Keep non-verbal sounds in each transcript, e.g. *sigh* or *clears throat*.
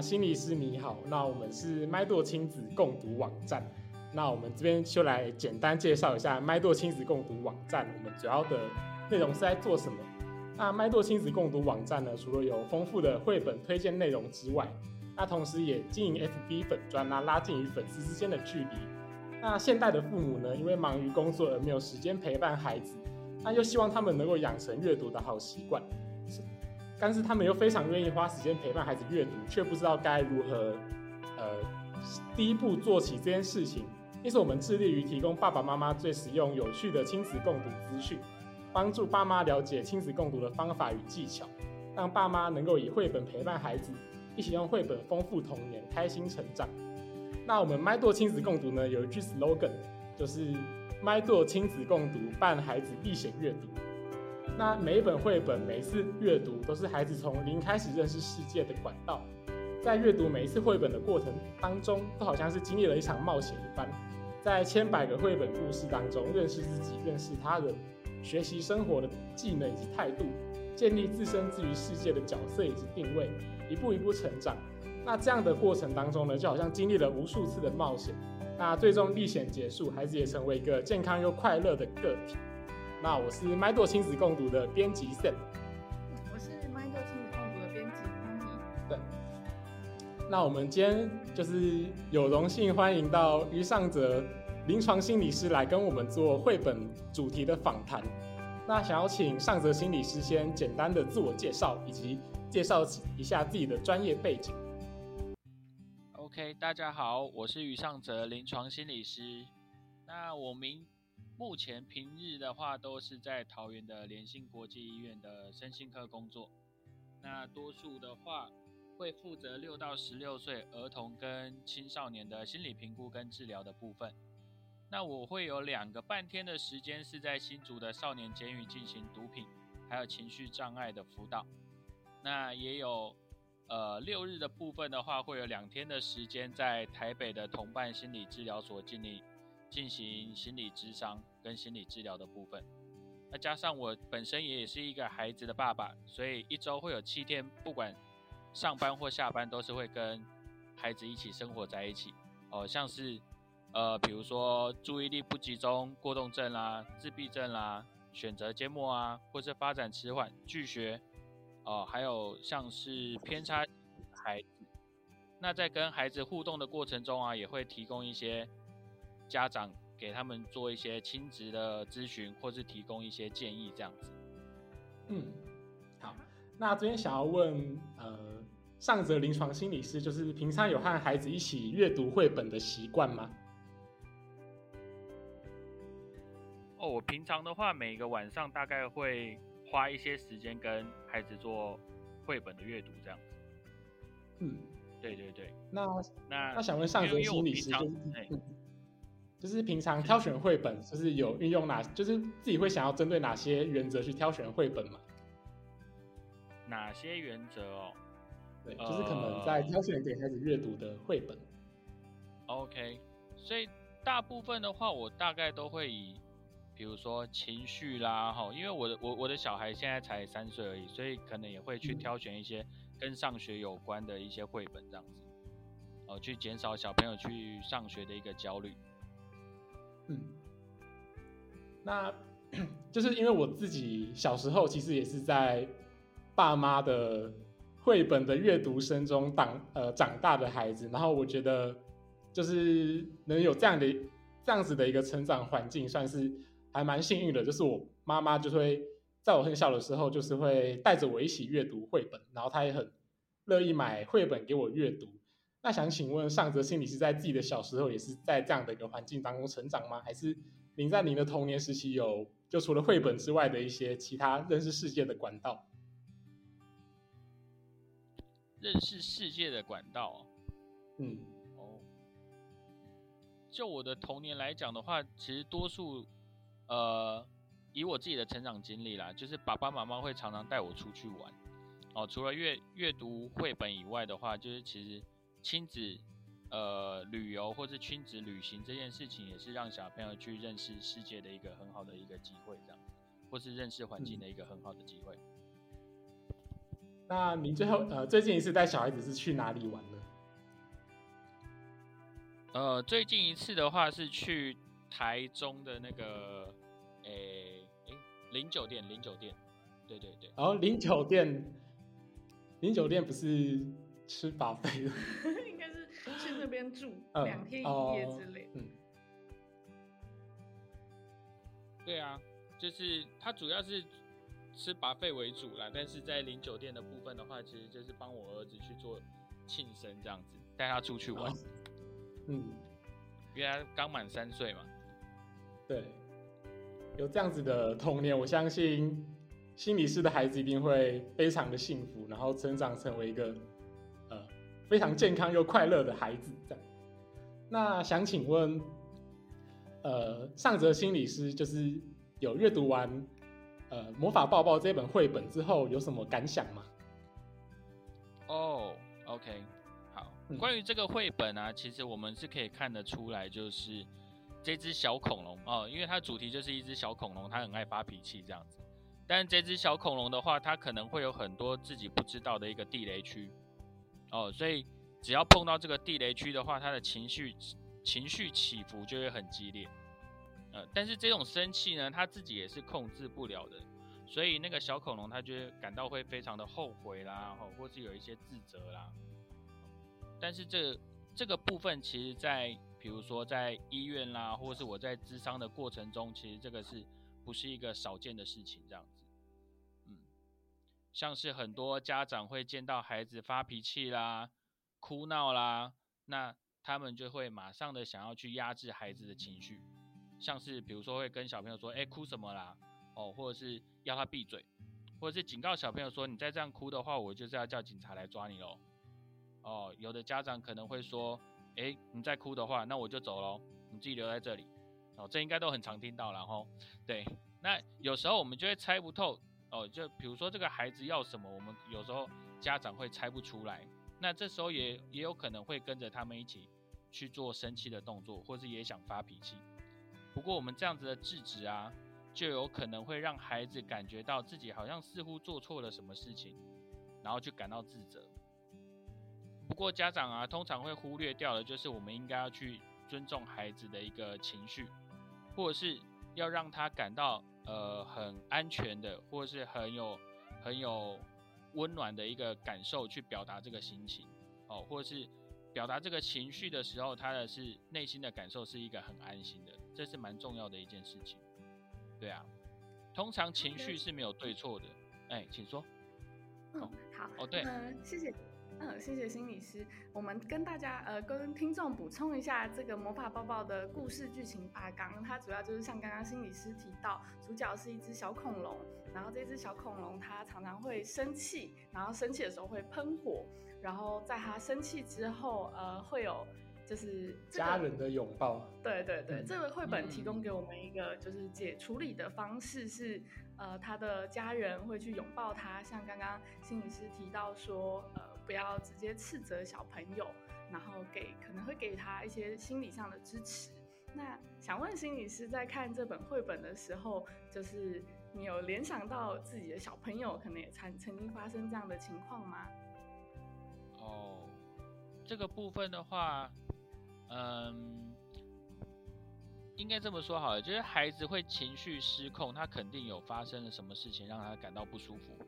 心理师你好，那我们是麦垛亲子共读网站。那我们这边就来简单介绍一下麦垛亲子共读网站，我们主要的内容是在做什么？那麦垛亲子共读网站呢，除了有丰富的绘本推荐内容之外，那同时也经营 FB 粉专啊，拉近与粉丝之间的距离。那现代的父母呢，因为忙于工作而没有时间陪伴孩子，那又希望他们能够养成阅读的好习惯，但是他们又非常愿意花时间陪伴孩子阅读，却不知道该如何，呃，第一步做起这件事情。因此，我们致力于提供爸爸妈妈最实用、有趣的亲子共读资讯，帮助爸妈了解亲子共读的方法与技巧，让爸妈能够以绘本陪伴孩子，一起用绘本丰富童年，开心成长。那我们麦垛亲子共读呢，有一句 slogan，就是麦垛亲子共读，伴孩子历险阅读。那每一本绘本，每一次阅读，都是孩子从零开始认识世界的管道。在阅读每一次绘本的过程当中，都好像是经历了一场冒险一般，在千百个绘本故事当中，认识自己，认识他人，学习生活的技能以及态度，建立自身至于世界的角色以及定位，一步一步成长。那这样的过程当中呢，就好像经历了无数次的冒险。那最终历险结束，孩子也成为一个健康又快乐的个体。那我是麦垛亲子共读的编辑 Sam，我是麦垛亲子共读的编辑 Tony。对。那我们今天就是有荣幸欢迎到于尚哲临床心理师来跟我们做绘本主题的访谈。那想要请尚哲心理师先简单的自我介绍，以及介绍一下自己的专业背景。OK，大家好，我是于尚哲临床心理师。那我们目前平日的话都是在桃园的联信国际医院的身心科工作。那多数的话。会负责六到十六岁儿童跟青少年的心理评估跟治疗的部分。那我会有两个半天的时间是在新竹的少年监狱进行毒品还有情绪障碍的辅导。那也有呃六日的部分的话，会有两天的时间在台北的同伴心理治疗所进行进行心理咨商跟心理治疗的部分。那加上我本身也是一个孩子的爸爸，所以一周会有七天，不管。上班或下班都是会跟孩子一起生活在一起哦，像是呃，比如说注意力不集中、过动症啦、自闭症啦、选择缄默啊，或是发展迟缓、拒学哦，还有像是偏差孩子。那在跟孩子互动的过程中啊，也会提供一些家长给他们做一些亲子的咨询，或是提供一些建议这样子。嗯，好。那这边想要问，呃，上泽临床心理师，就是平常有和孩子一起阅读绘本的习惯吗？哦，我平常的话，每个晚上大概会花一些时间跟孩子做绘本的阅读，这样子。嗯，对对对。那那那想问上泽心理师，就是就是平常挑选绘本，就是有运用哪，就是自己会想要针对哪些原则去挑选绘本吗？哪些原则哦？对，就是可能在挑选给孩子阅读的绘本。OK，所以大部分的话，我大概都会以，比如说情绪啦，哈，因为我的我我的小孩现在才三岁而已，所以可能也会去挑选一些跟上学有关的一些绘本这样子，哦，去减少小朋友去上学的一个焦虑。嗯，那 *clears throat* 就是因为我自己小时候其实也是在。爸妈的绘本的阅读声中长呃长大的孩子，然后我觉得就是能有这样的这样子的一个成长环境，算是还蛮幸运的。就是我妈妈就会在我很小的时候，就是会带着我一起阅读绘本，然后她也很乐意买绘本给我阅读。那想请问上泽心理是在自己的小时候也是在这样的一个环境当中成长吗？还是您在您的童年时期有就除了绘本之外的一些其他认识世界的管道？认识世界的管道，嗯，哦，就我的童年来讲的话，其实多数，呃，以我自己的成长经历啦，就是爸爸妈妈会常常带我出去玩，哦，除了阅阅读绘本以外的话，就是其实亲子，呃，旅游或者亲子旅行这件事情，也是让小朋友去认识世界的一个很好的一个机会，这样，或是认识环境的一个很好的机会。那您最后呃最近一次带小孩子是去哪里玩呢？呃，最近一次的话是去台中的那个，诶诶，零酒店，零酒店，对对对。然后零酒店，零酒店不是吃饱费的，*laughs* 应该是去那边住 *laughs* 嗯两天一哦夜之类。嗯，对啊，就是他主要是吃把费为主啦，但是在零酒店的部分的话，其实就是帮我儿子去做庆生这样子，带他出去玩哦，*laughs* 嗯，因为他刚满三岁嘛。对，有这样子的童年，我相信心理师的孩子一定会非常的幸福，然后成长成为一个呃非常健康又快乐的孩子。这样，那想请问，呃，上泽心理师就是有阅读完呃《魔法抱抱》这本绘本之后，有什么感想吗？哦、o k 好。嗯关于这个绘本啊，其实我们是可以看得出来，就是这只小恐龙哦，因为它主题就是一只小恐龙，它很爱发脾气这样子。但这只小恐龙的话，它可能会有很多自己不知道的一个地雷区哦，所以只要碰到这个地雷区的话，他的情绪情绪起伏就会很激烈。呃，但是这种生气呢，他自己也是控制不了的，所以那个小恐龙他就会感到会非常的后悔啦，吼，或是有一些自责啦。但是这这个部分，其实在比如说在医院啦，或是我在咨商的过程中，其实这个是不是一个少见的事情？这样子，像是很多家长会见到孩子发脾气啦、哭闹啦，那他们就会马上的想要去压制孩子的情绪，像是比如说会跟小朋友说：“哎，哭什么啦？”哦，或者是要他闭嘴，或者是警告小朋友说：“你再这样哭的话，我就是要叫警察来抓你喽。”哦，有的家长可能会说：“诶，你再哭的话，那我就走喽，你自己留在这里。”哦，这应该都很常听到了吼。对，那有时候我们就会猜不透哦，就比如说这个孩子要什么，我们有时候家长会猜不出来。那这时候也也有可能会跟着他们一起去做生气的动作，或是也想发脾气。不过我们这样子的制止啊，就有可能会让孩子感觉到自己好像似乎做错了什么事情，然后去感到自责。不过家长啊，通常会忽略掉的，就是我们应该要去尊重孩子的一个情绪，或者是要让他感到呃很安全的，或者是很有很有温暖的一个感受去表达这个心情哦，或者是表达这个情绪的时候，他的是内心的感受是一个很安心的，这是蛮重要的一件事情。对啊，通常情绪是没有对错的。哎，请说。嗯，好。哦，对，嗯，谢谢。嗯，谢谢心理师。我们跟大家呃，跟听众补充一下这个魔法抱抱的故事剧情大纲。它主要就是像刚刚心理师提到，主角是一只小恐龙，然后这只小恐龙它常常会生气，然后生气的时候会喷火，然后在它生气之后，呃，会有就是、这个、家人的拥抱，对对对，嗯这个绘本提供嗯给我们一个就是解处理的方式是，呃，他的家人会去拥抱他，像刚刚心理师提到说，呃，不要直接斥责小朋友，然后给可能会给他一些心理上的支持。那想问心理师，在看这本绘本的时候，就是你有联想到自己的小朋友可能也曾曾经发生这样的情况吗？哦，这个部分的话，嗯，应该这么说好了，就是孩子会情绪失控，他肯定有发生了什么事情让他感到不舒服。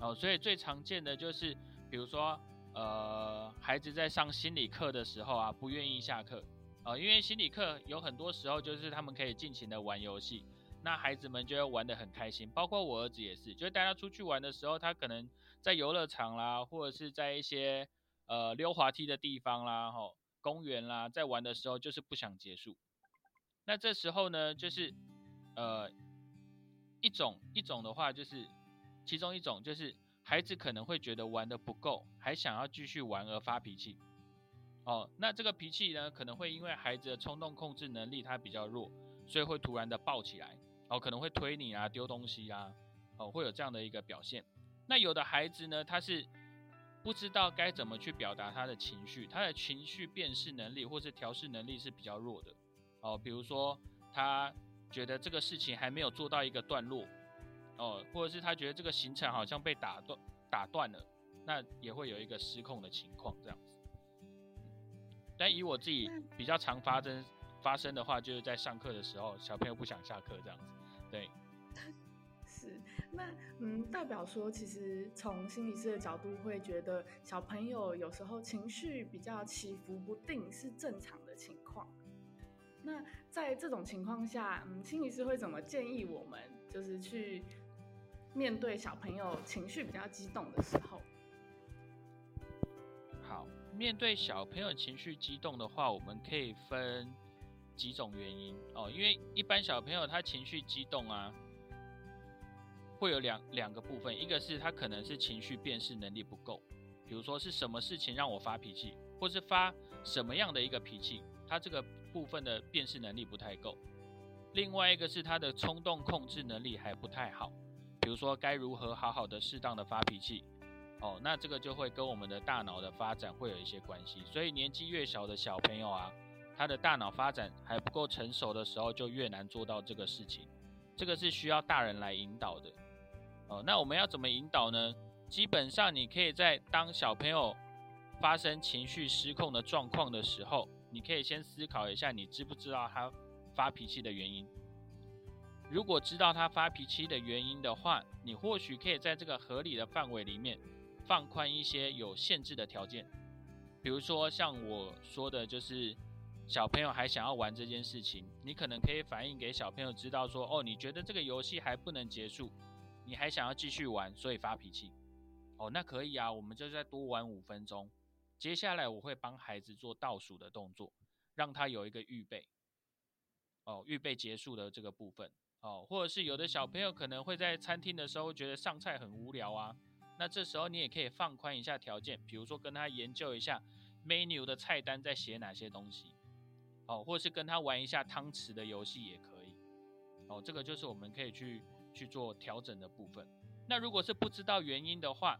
哦，所以最常见的就是，比如说，呃，孩子在上心理课的时候啊，不愿意下课，呃，因为心理课有很多时候就是他们可以尽情的玩游戏，那孩子们就会玩得很开心，包括我儿子也是，就带他出去玩的时候，他可能在游乐场啦，或者是在一些呃溜滑梯的地方啦，吼，公园啦，在玩的时候就是不想结束。那这时候呢，就是呃一种一种的话，就是其中一种就是孩子可能会觉得玩的不够，还想要继续玩而发脾气。哦，那这个脾气呢，可能会因为孩子的冲动控制能力他比较弱，所以会突然的爆起来，哦，可能会推你啊，丢东西啊，哦，会有这样的一个表现。那有的孩子呢，他是不知道该怎么去表达他的情绪，他的情绪辨识能力或是调试能力是比较弱的。哦，比如说他觉得这个事情还没有做到一个段落，哦，或者是他觉得这个行程好像被打断，打断了，那也会有一个失控的情况这样子。但以我自己比较常发生发生的话，就是在上课的时候，小朋友不想下课这样子。对，*laughs* 是那嗯，代表说，其实从心理师的角度会觉得，小朋友有时候情绪比较起伏不定是正常的情况。那在这种情况下，嗯，心理师会怎么建议我们，就是去面对小朋友情绪比较激动的时候？好，面对小朋友情绪激动的话，我们可以分几种原因哦。因为一般小朋友他情绪激动啊，会有两两个部分，一个是他可能是情绪辨识能力不够，比如说是什么事情让我发脾气，或是发什么样的一个脾气，他这个部分的辨识能力不太够。另外一个是他的冲动控制能力还不太好，比如说该如何好好的适当的发脾气。哦，那这个就会跟我们的大脑的发展会有一些关系，所以年纪越小的小朋友啊，他的大脑发展还不够成熟的时候，就越难做到这个事情。这个是需要大人来引导的。哦，那我们要怎么引导呢？基本上你可以在当小朋友发生情绪失控的状况的时候，你可以先思考一下，你知不知道他发脾气的原因？如果知道他发脾气的原因的话，你或许可以在这个合理的范围里面。放宽一些有限制的条件，比如说像我说的，就是小朋友还想要玩这件事情，你可能可以反映给小朋友知道说，哦，你觉得这个游戏还不能结束，你还想要继续玩，所以发脾气。哦，那可以啊，我们就再多玩五分钟。接下来我会帮孩子做倒数的动作，让他有一个预备。哦，预备结束的这个部分。哦，或者是有的小朋友可能会在餐厅的时候觉得上菜很无聊啊。那这时候你也可以放宽一下条件，比如说跟他研究一下 menu 的菜单在写哪些东西，哦，或者是跟他玩一下汤匙的游戏也可以，哦，这个就是我们可以去去做调整的部分。那如果是不知道原因的话，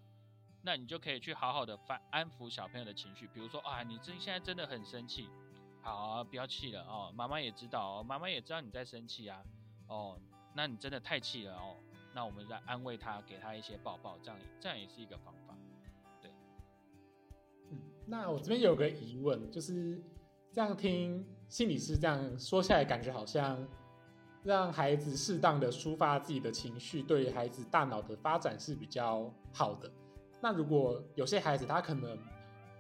那你就可以去好好的安安抚小朋友的情绪，比如说啊，你真现在真的很生气，好，不要气了哦，妈妈也知道哦，妈妈也知道你在生气啊，哦，那你真的太气了哦。那我们再安慰他，给他一些抱抱，这样这样也是一个方法。对，嗯，那我这边有个疑问，就是这样听心理师这样说下来，感觉好像让孩子适当的抒发自己的情绪，对孩子大脑的发展是比较好的。那如果有些孩子他可能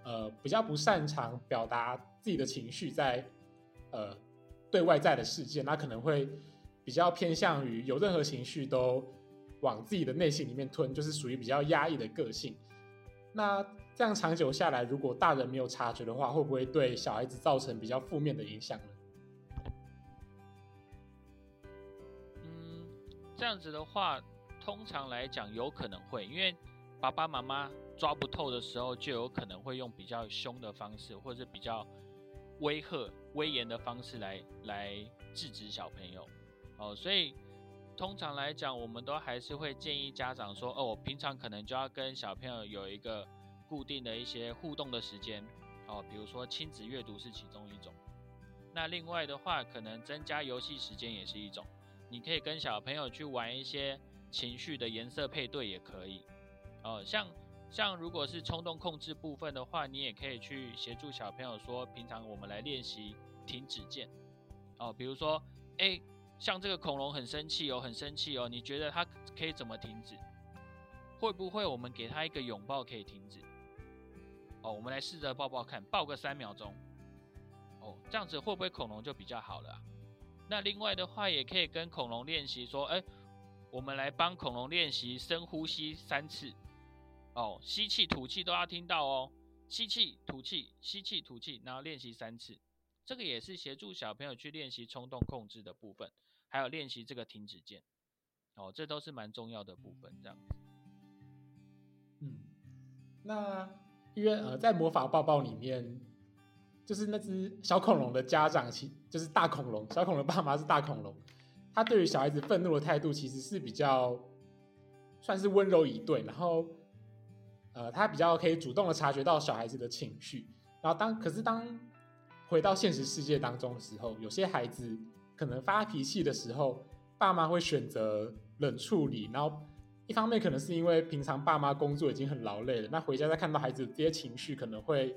呃比较不擅长表达自己的情绪，在呃对外在的世界，那可能会比较偏向于有任何情绪都。往自己的内心里面吞，就是属于比较压抑的个性。那这样长久下来，如果大人没有察觉的话，会不会对小孩子造成比较负面的影响呢？嗯，这样子的话，通常来讲有可能会，因为爸爸妈妈抓不透的时候，就有可能会用比较凶的方式，或者比较威吓、威严的方式来来制止小朋友。哦，所以。通常来讲，我们都还是会建议家长说：“哦，我平常可能就要跟小朋友有一个固定的一些互动的时间，哦，比如说亲子阅读是其中一种。那另外的话，可能增加游戏时间也是一种。你可以跟小朋友去玩一些情绪的颜色配对，也可以。哦，像像如果是冲动控制部分的话，你也可以去协助小朋友说，平常我们来练习停止键。哦，比如说，哎。像这个恐龙很生气哦，很生气哦。你觉得它可以怎么停止？会不会我们给它一个拥抱可以停止？哦，我们来试着抱抱看，抱个三秒钟。哦，这样子会不会恐龙就比较好了？那另外的话，也可以跟恐龙练习说，哎，我们来帮恐龙练习深呼吸三次。哦，吸气、吐气都要听到哦。吸气、吐气，吸气、吐气，然后练习三次。这个也是协助小朋友去练习冲动控制的部分。还有练习这个停止键，哦，这都是蛮重要的部分。这样子，嗯，那因为呃，在魔法抱抱里面，就是那只小恐龙的家长，其就是大恐龙，小恐龙爸妈是大恐龙，他对于小孩子愤怒的态度其实是比较算是温柔以对，然后呃，他比较可以主动的察觉到小孩子的情绪，然后当可是当回到现实世界当中的时候，有些孩子。可能发脾气的时候，爸妈会选择冷处理，然后一方面可能是因为平常爸妈工作已经很劳累了，那回家再看到孩子这些情绪，可能会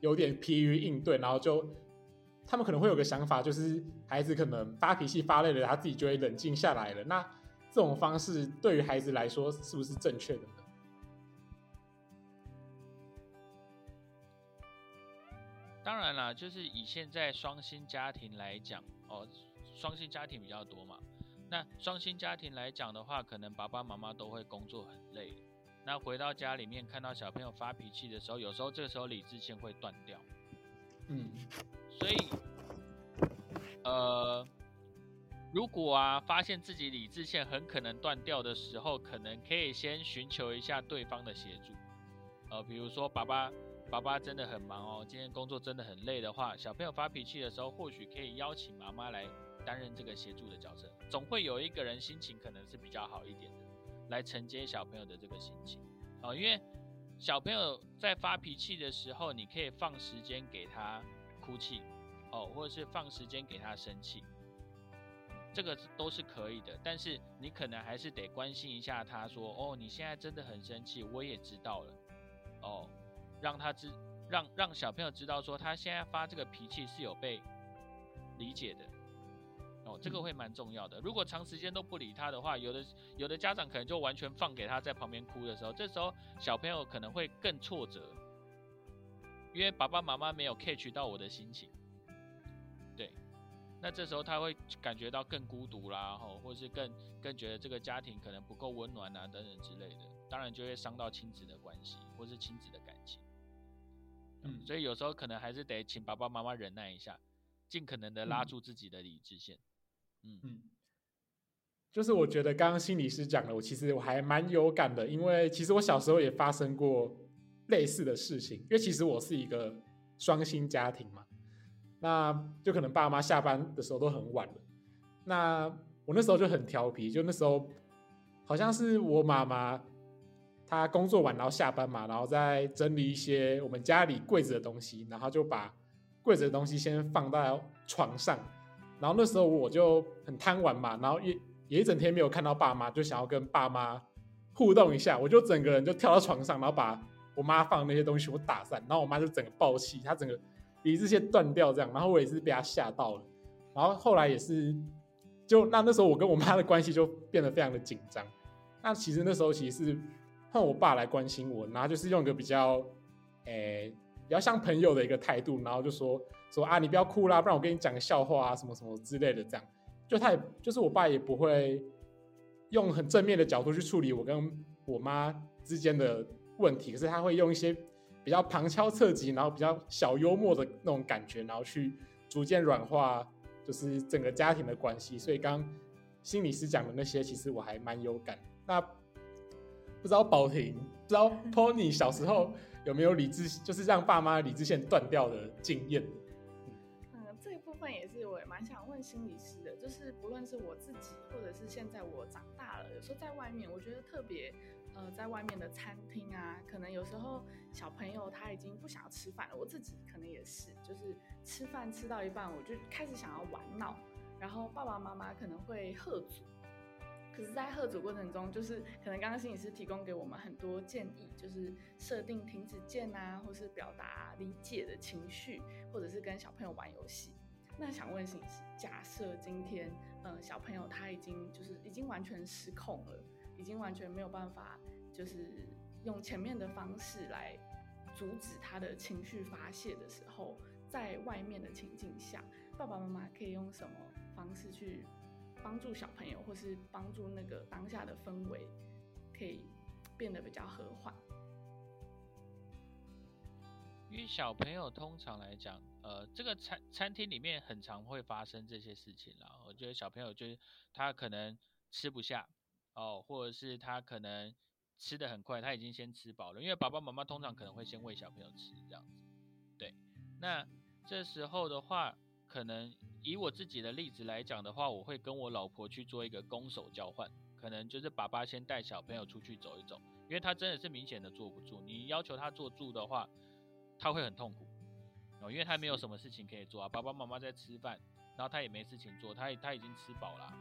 有点疲于应对，然后就他们可能会有个想法，就是孩子可能发脾气发累了，他自己就会冷静下来了。那这种方式对于孩子来说是不是正确的呢？当然啦，就是以现在双薪家庭来讲，哦，双薪家庭比较多嘛。那双薪家庭来讲的话，可能爸爸妈妈都会工作很累。那回到家里面看到小朋友发脾气的时候，有时候这个时候理智线会断掉。嗯，所以，呃，如果啊发现自己理智线很可能断掉的时候，可能可以先寻求一下对方的协助。呃，比如说爸爸。爸爸真的很忙哦，今天工作真的很累的话，小朋友发脾气的时候，或许可以邀请妈妈来担任这个协助的角色。总会有一个人心情可能是比较好一点的，来承接小朋友的这个心情。哦，因为小朋友在发脾气的时候，你可以放时间给他哭泣，哦，或者是放时间给他生气，这个都是可以的。但是你可能还是得关心一下他，说，哦，你现在真的很生气，我也知道了，哦。让他知，让让小朋友知道说他现在发这个脾气是有被理解的，哦，这个会蛮重要的。如果长时间都不理他的话，有的有的家长可能就完全放给他在旁边哭的时候，这时候小朋友可能会更挫折，因为爸爸妈妈没有 catch 到我的心情，对，那这时候他会感觉到更孤独啦，吼，或者是更更觉得这个家庭可能不够温暖啊，等等之类的，当然就会伤到亲子的关系，或是亲子的感情。嗯，所以有时候可能还是得请爸爸妈妈忍耐一下，尽可能的拉住自己的理智线。嗯嗯，就是我觉得刚刚心理师讲的，我其实我还蛮有感的，因为其实我小时候也发生过类似的事情。因为其实我是一个双薪家庭嘛，那就可能爸妈下班的时候都很晚了。那我那时候就很调皮，就那时候好像是我妈妈。他工作完然后下班嘛，然后再整理一些我们家里柜子的东西，然后就把柜子的东西先放到床上。然后那时候我就很贪玩嘛，然后也也一整天没有看到爸妈，就想要跟爸妈互动一下，我就整个人就跳到床上，然后把我妈放那些东西我打散，然后我妈就整个爆气，她整个鼻子线断掉这样，然后我也是被她吓到了。然后后来也是，就那那时候我跟我妈的关系就变得非常的紧张。那其实那时候其实是。换我爸来关心我，然后就是用一个比较，诶，比较像朋友的一个态度，然后就说说啊，你不要哭啦，不然我跟你讲个笑话啊，什么什么之类的，这样，就他也就是我爸也不会用很正面的角度去处理我跟我妈之间的问题，可是他会用一些比较旁敲侧击，然后比较小幽默的那种感觉，然后去逐渐软化就是整个家庭的关系。所以刚心理师讲的那些，其实我还蛮有感。那。不知道宝婷，不知道 *laughs* Pony 小时候有没有理智，就是让爸妈理智线断掉的经验。嗯，这一部分也是我也蛮想问心理师的，就是不论是我自己，或者是现在我长大了，有时候在外面，我觉得特别，呃，在外面的餐厅啊，可能有时候小朋友他已经不想要吃饭了，我自己可能也是，就是吃饭吃到一半，我就开始想要玩闹，然后爸爸妈妈可能会喝阻。可是，在喝酒过程中，就是可能刚刚心理师提供给我们很多建议，就是设定停止键啊，或是表达理解的情绪，或者是跟小朋友玩游戏。那想问心理师，假设今天，呃，小朋友他已经就是已经完全失控了，已经完全没有办法，就是用前面的方式来阻止他的情绪发泄的时候，在外面的情境下，爸爸妈妈可以用什么方式去？帮助小朋友，或是帮助那个当下的氛围，可以变得比较和缓。因为小朋友通常来讲，呃，这个餐餐厅里面很常会发生这些事情啦。我觉得小朋友就是他可能吃不下哦，或者是他可能吃的很快，他已经先吃饱了。因为爸爸妈妈通常可能会先喂小朋友吃这样子。对，那这时候的话，可能。以我自己的例子来讲的话，我会跟我老婆去做一个攻守交换，可能就是爸爸先带小朋友出去走一走，因为他真的是明显的坐不住。你要求他坐住的话，他会很痛苦哦，因为他没有什么事情可以做啊。爸爸妈妈在吃饭，然后他也没事情做，他他已经吃饱了，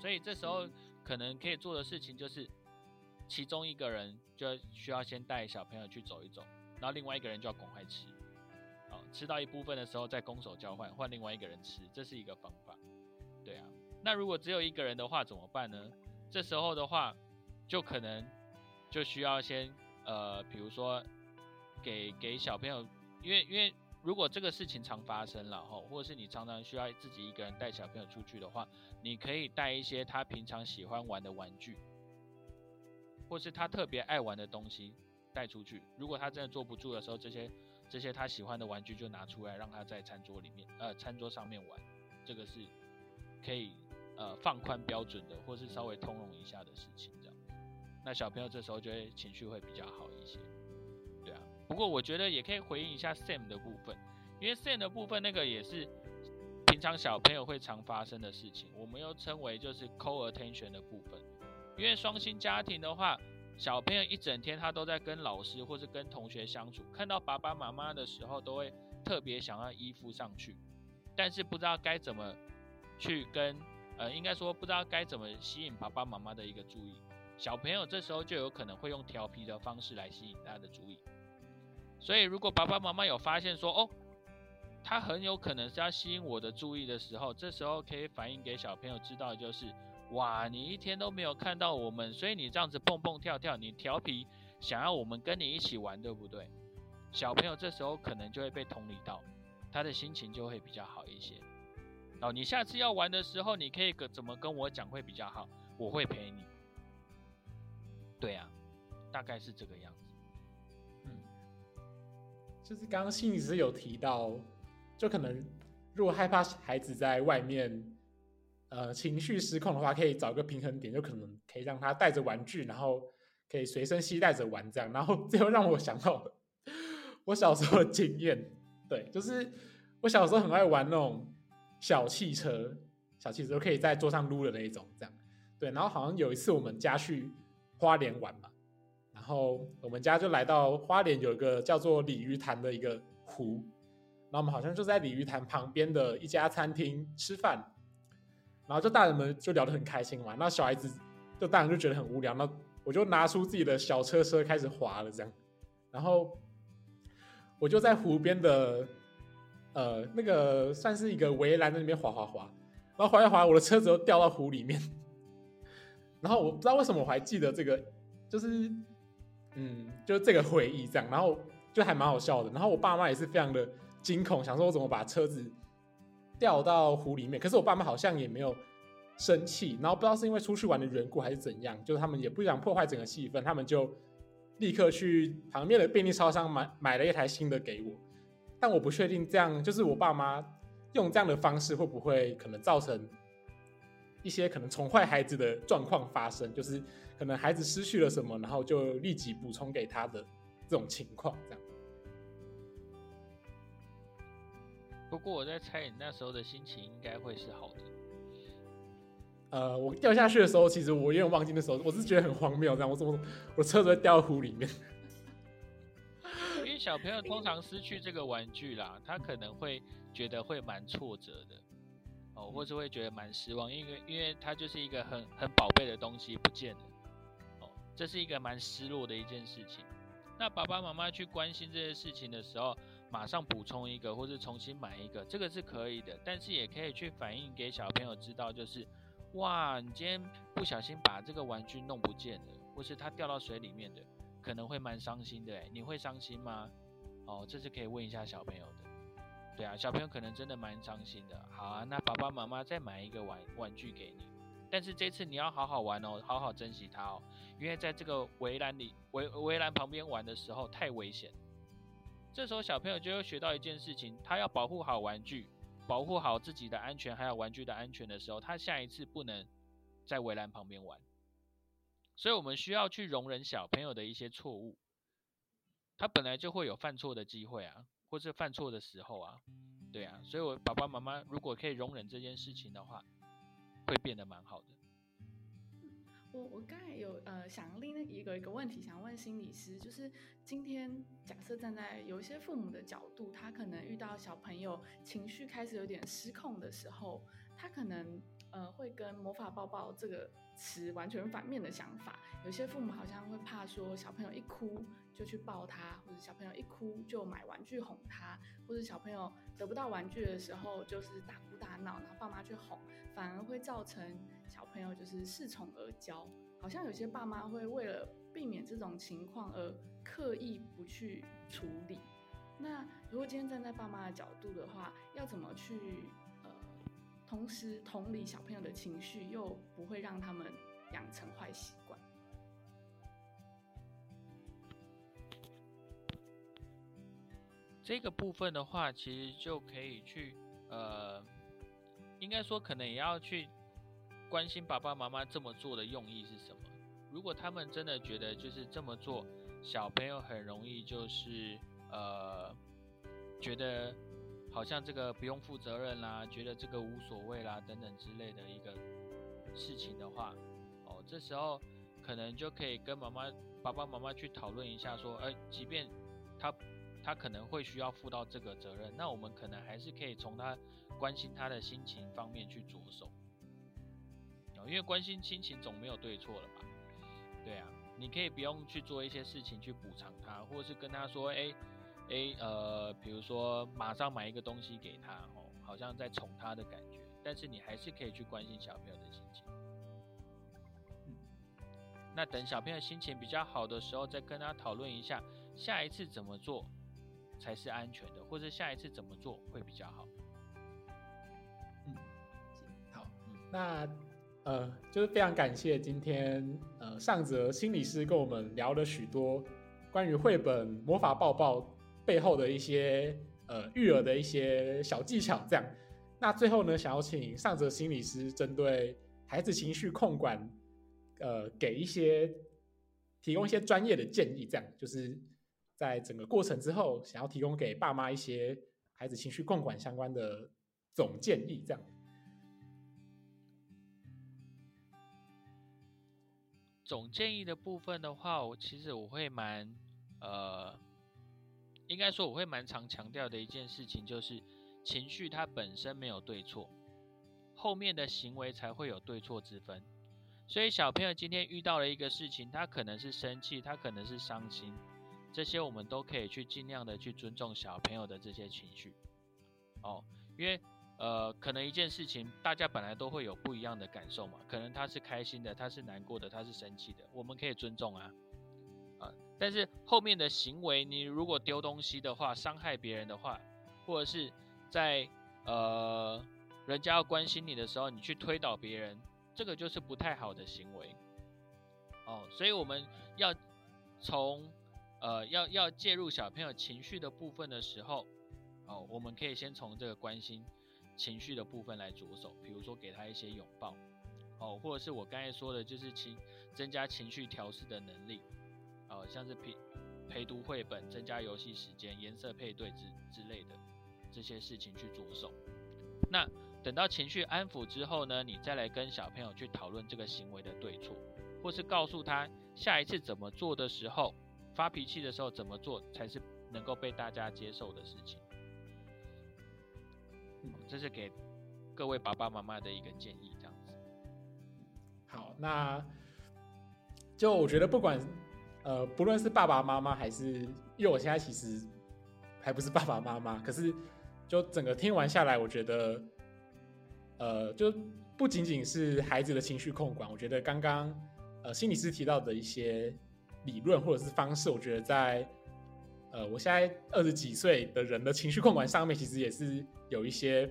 所以这时候可能可以做的事情就是其中一个人就需要先带小朋友去走一走，然后另外一个人就要赶快吃，哦，吃到一部分的时候再攻守交换，换另外一个人吃，这是一个方法。对啊，那如果只有一个人的话怎么办呢？这时候的话，就可能就需要先呃，比如说给给小朋友，因为因为如果这个事情常发生了哈，或者是你常常需要自己一个人带小朋友出去的话，你可以带一些他平常喜欢玩的玩具，或是他特别爱玩的东西带出去。如果他真的坐不住的时候，这些这些他喜欢的玩具就拿出来，让他在餐桌里面呃餐桌上面玩，这个是可以。呃，放宽标准的，或是稍微通融一下的事情，这样，那小朋友这时候就会情绪会比较好一些，对啊。不过我觉得也可以回应一下 Sam 的部分，因为 Sam 的部分那个也是平常小朋友会常发生的事情，我们又称为就是 co attention 的部分。因为双薪家庭的话，小朋友一整天他都在跟老师或是跟同学相处，看到爸爸妈妈的时候都会特别想要依附上去，但是不知道该怎么去跟。呃，应该说不知道该怎么吸引爸爸妈妈的一个注意，小朋友这时候就有可能会用调皮的方式来吸引大家的注意。所以如果爸爸妈妈有发现说，哦，他很有可能是要吸引我的注意的时候，这时候可以反映给小朋友知道，就是哇，你一天都没有看到我们，所以你这样子蹦蹦跳跳，你调皮，想要我们跟你一起玩，对不对？小朋友这时候可能就会被同理到，他的心情就会比较好一些。哦，你下次要玩的时候，你可以跟怎么跟我讲会比较好？我会陪你。对啊，大概是这个样子。嗯，就是刚刚心理师有提到，就可能如果害怕孩子在外面，呃，情绪失控的话，可以找个平衡点，就可能可以让他带着玩具，然后可以随身携带着玩这样。然后 *laughs* 最后让我想到我小时候的经验，对，就是我小时候很爱玩那种。小汽车，小汽车可以在桌上撸的那一种，这样对。然后好像有一次我们家去花莲玩嘛，然后我们家就来到花莲有一个叫做鲤鱼潭的一个湖，然后我们好像就在鲤鱼潭旁边的一家餐厅吃饭，然后就大人们就聊得很开心嘛，那小孩子就大人就觉得很无聊，那我就拿出自己的小车车开始滑了这样，然后我就在湖边的。呃，那个算是一个围栏在那边滑滑滑，然后滑一滑，我的车子又掉到湖里面。然后我不知道为什么我还记得这个，就是嗯，就是这个回忆这样，然后就还蛮好笑的。然后我爸妈也是非常的惊恐，想说我怎么把车子掉到湖里面。可是我爸妈好像也没有生气，然后不知道是因为出去玩的缘故还是怎样，就是他们也不想破坏整个气氛，他们就立刻去旁边的便利超商买买了一台新的给我。但我不确定这样，就是我爸妈用这样的方式会不会可能造成一些可能宠坏孩子的状况发生，就是可能孩子失去了什么，然后就立即补充给他的这种情况，这样。不过我在猜，你那时候的心情应该会是好的。呃，我掉下去的时候，其实我有点忘记那时候，我是觉得很荒谬，这样我怎么我车子会掉湖里面。*laughs* 因为小朋友通常失去这个玩具啦，他可能会觉得会蛮挫折的，哦，或是会觉得蛮失望，因为因为他就是一个很很宝贝的东西不见了，哦，这是一个蛮失落的一件事情。那爸爸妈妈去关心这些事情的时候，马上补充一个或是重新买一个，这个是可以的，但是也可以去反映给小朋友知道，就是哇，你今天不小心把这个玩具弄不见了，或是它掉到水里面的。可能会蛮伤心的，你会伤心吗？哦，这是可以问一下小朋友的。对啊，小朋友可能真的蛮伤心的。好啊，那爸爸妈妈再买一个玩玩具给你，但是这次你要好好玩哦，好好珍惜它哦，因为在这个围栏里围围栏旁边玩的时候太危险。这时候小朋友就会学到一件事情，他要保护好玩具，保护好自己的安全，还有玩具的安全的时候，他下一次不能在围栏旁边玩。所以，我们需要去容忍小朋友的一些错误，他本来就会有犯错的机会啊，或是犯错的时候啊，对啊。所以，我爸爸妈妈如果可以容忍这件事情的话，会变得蛮好的。我我刚才有呃想另一个一个问题想问心理师，就是今天假设站在有一些父母的角度，他可能遇到小朋友情绪开始有点失控的时候，他可能呃会跟魔法抱抱这个词完全反面的想法。有些父母好像会怕说小朋友一哭就去抱他，或者小朋友一哭就买玩具哄他，或者小朋友得不到玩具的时候就是大哭大闹，然后爸妈去哄，反而会造成小朋友就是恃宠而骄。好像有些爸妈会为了避免这种情况而刻意不去处理。那如果今天站在爸妈的角度的话，要怎么去，同时同理小朋友的情绪，又不会让他们养成坏习惯？这个部分的话，其实就可以去呃，应该说可能也要去关心爸爸妈妈这么做的用意是什么。如果他们真的觉得就是这么做，小朋友很容易就是呃，觉得好像这个不用负责任啦，觉得这个无所谓啦等等之类的一个事情的话，哦，这时候可能就可以跟妈妈、爸爸妈妈去讨论一下，说，哎，即便他他可能会需要负到这个责任，那我们可能还是可以从他关心他的心情方面去着手，哦，因为关心心情总没有对错了吧？对啊，你可以不用去做一些事情去补偿他，或者是跟他说，哎，哎，呃，比如说马上买一个东西给他，哦，好像在宠他的感觉，但是你还是可以去关心小朋友的心情。那等小朋友心情比较好的时候，再跟他讨论一下下一次怎么做才是安全的，或者下一次怎么做会比较好。嗯，好，那。呃，就是非常感谢今天呃上泽心理师跟我们聊了许多关于绘本《魔法抱抱》背后的一些呃育儿的一些小技巧。这样，那最后呢，想要请上泽心理师针对孩子情绪控管，呃，给一些提供一些专业的建议。这样，就是在整个过程之后，想要提供给爸妈一些孩子情绪控管相关的总建议。这样。总建议的部分的话，我其实我会蛮，呃，应该说我会蛮常强调的一件事情，就是情绪它本身没有对错，后面的行为才会有对错之分。所以小朋友今天遇到了一个事情，他可能是生气，他可能是伤心，这些我们都可以去尽量的去尊重小朋友的这些情绪，哦，因为。呃，可能一件事情，大家本来都会有不一样的感受嘛。可能他是开心的，他是难过的，他是生气的，我们可以尊重啊，但是后面的行为，你如果丢东西的话，伤害别人的话，或者是在呃人家要关心你的时候，你去推倒别人，这个就是不太好的行为。哦，所以我们要从呃要要介入小朋友情绪的部分的时候，哦，我们可以先从这个关心。情绪的部分来着手，比如说给他一些拥抱，哦，或者是我刚才说的，就是情增加情绪调试的能力，哦，像是陪陪读绘本、增加游戏时间、颜色配对之之类的这些事情去着手。那等到情绪安抚之后呢，你再来跟小朋友去讨论这个行为的对错，或是告诉他下一次怎么做的时候，发脾气的时候怎么做才是能够被大家接受的事情。这是给各位爸爸妈妈的一个建议，这样子。好，那就我觉得，不管呃，不论是爸爸妈妈还是，因为我现在其实还不是爸爸妈妈，可是就整个听完下来，我觉得，呃，就不仅仅是孩子的情绪控管，我觉得刚刚呃心理师提到的一些理论或者是方式，我觉得在。呃，我现在二十几岁的人的情绪控管上面，其实也是有一些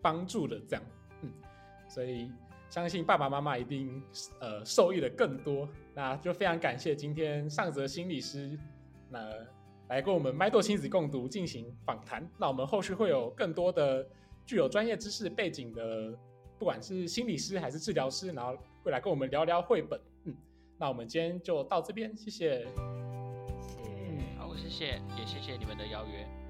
帮助的，这样，嗯，所以相信爸爸妈妈一定呃受益的更多。那就非常感谢今天上泽心理师那来跟我们麦豆亲子共读进行访谈。那我们后续会有更多的具有专业知识背景的，不管是心理师还是治疗师，然后会来跟我们聊聊绘本。嗯，那我们今天就到这边，谢谢。谢，好谢谢，也谢谢你们的邀约。